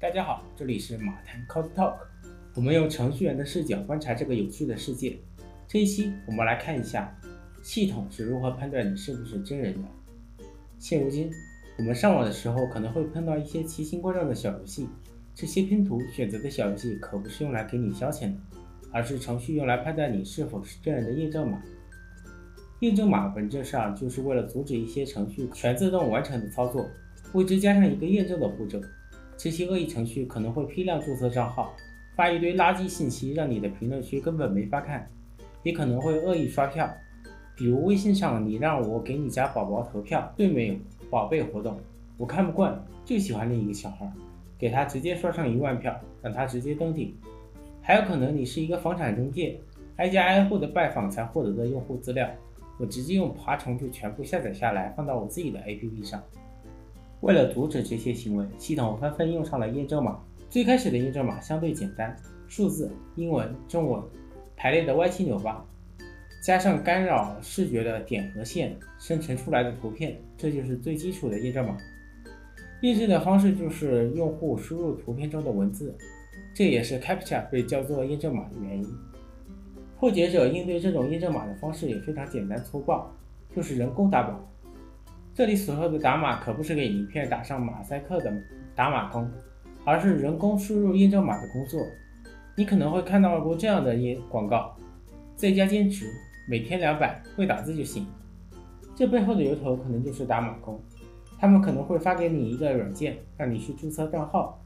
大家好，这里是马谈 Code Talk，我们用程序员的视角观察这个有趣的世界。这一期我们来看一下系统是如何判断你是不是真人的。现如今，我们上网的时候可能会碰到一些奇形怪状的小游戏，这些拼图选择的小游戏可不是用来给你消遣的，而是程序用来判断你是否是真人的验证码。验证码本质上就是为了阻止一些程序全自动完成的操作，为之加上一个验证的步骤。这些恶意程序可能会批量注册账号，发一堆垃圾信息，让你的评论区根本没法看；也可能会恶意刷票，比如微信上你让我给你家宝宝投票，对没有宝贝活动，我看不惯，就喜欢另一个小孩，给他直接刷上一万票，让他直接登顶。还有可能你是一个房产中介，挨家挨户的拜访才获得的用户资料。我直接用爬虫就全部下载下来，放到我自己的 APP 上。为了阻止这些行为，系统纷纷用上了验证码。最开始的验证码相对简单，数字、英文、中文排列的歪七扭八，加上干扰视觉的点和线生成出来的图片，这就是最基础的验证码。验证的方式就是用户输入图片中的文字，这也是 Captcha 被叫做验证码的原因。破解者应对这种验证码的方式也非常简单粗暴，就是人工打码。这里所说的打码可不是给影片打上马赛克的打码工，而是人工输入验证码的工作。你可能会看到过这样的验广告：在家兼职，每天两百，会打字就行。这背后的由头可能就是打码工，他们可能会发给你一个软件，让你去注册账号，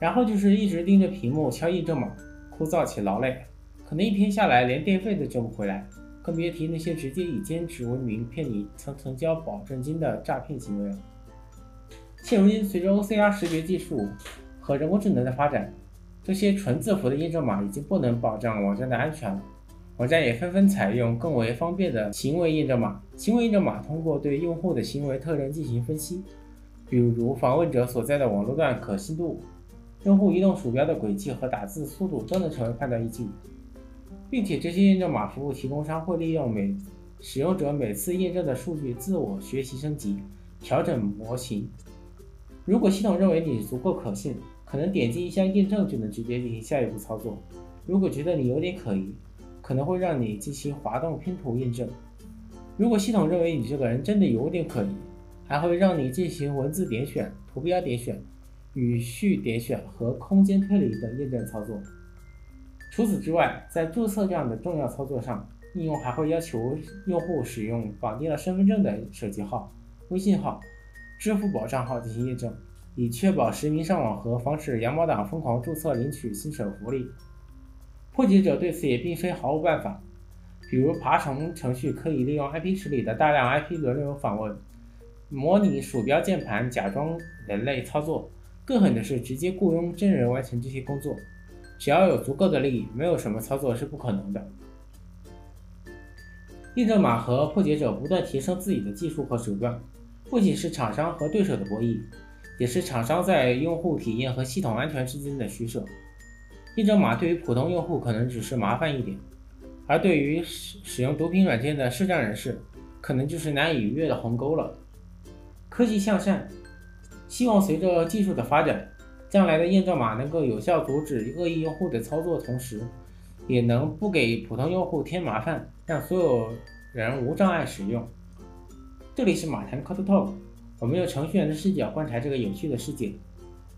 然后就是一直盯着屏幕敲验证码，枯燥且劳累。可能一天下来连电费都挣不回来，更别提那些直接以兼职为名骗你层层交保证金的诈骗行为了。现如今，随着 OCR 识别技术和人工智能的发展，这些纯字符的验证码已经不能保障网站的安全了。网站也纷纷采用更为方便的行为验证码。行为验证码通过对用户的行为特征进行分析，比如访问者所在的网络段可信度、用户移动鼠标的轨迹和打字速度都能成为判断依据。并且这些验证码服务提供商会利用每使用者每次验证的数据自我学习升级，调整模型。如果系统认为你足够可信，可能点击一下验证就能直接进行下一步操作。如果觉得你有点可疑，可能会让你进行滑动拼图验证。如果系统认为你这个人真的有点可疑，还会让你进行文字点选、图标点选、语序点选和空间推理等验证操作。除此之外，在注册这样的重要操作上，应用还会要求用户使用绑定了身份证的手机号、微信号、支付宝账号进行验证，以确保实名上网和防止羊毛党疯狂注册领取新手福利。破解者对此也并非毫无办法，比如爬虫程序可以利用 IP 池里的大量 IP 轮流访问，模拟鼠标键盘假装人类操作，更狠的是直接雇佣真人完成这些工作。只要有足够的利益，没有什么操作是不可能的。验证码和破解者不断提升自己的技术和手段，不仅是厂商和对手的博弈，也是厂商在用户体验和系统安全之间的取舍。验证码对于普通用户可能只是麻烦一点，而对于使使用毒品软件的视障人士，可能就是难以逾越的鸿沟了。科技向善，希望随着技术的发展。将来的验证码能够有效阻止恶意用户的操作，同时也能不给普通用户添麻烦，让所有人无障碍使用。这里是马谈 Code Talk，我们用程序员的视角观察这个有趣的世界。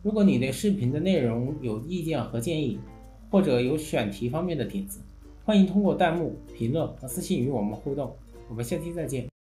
如果你对视频的内容有意见和建议，或者有选题方面的点子，欢迎通过弹幕、评论和私信与我们互动。我们下期再见。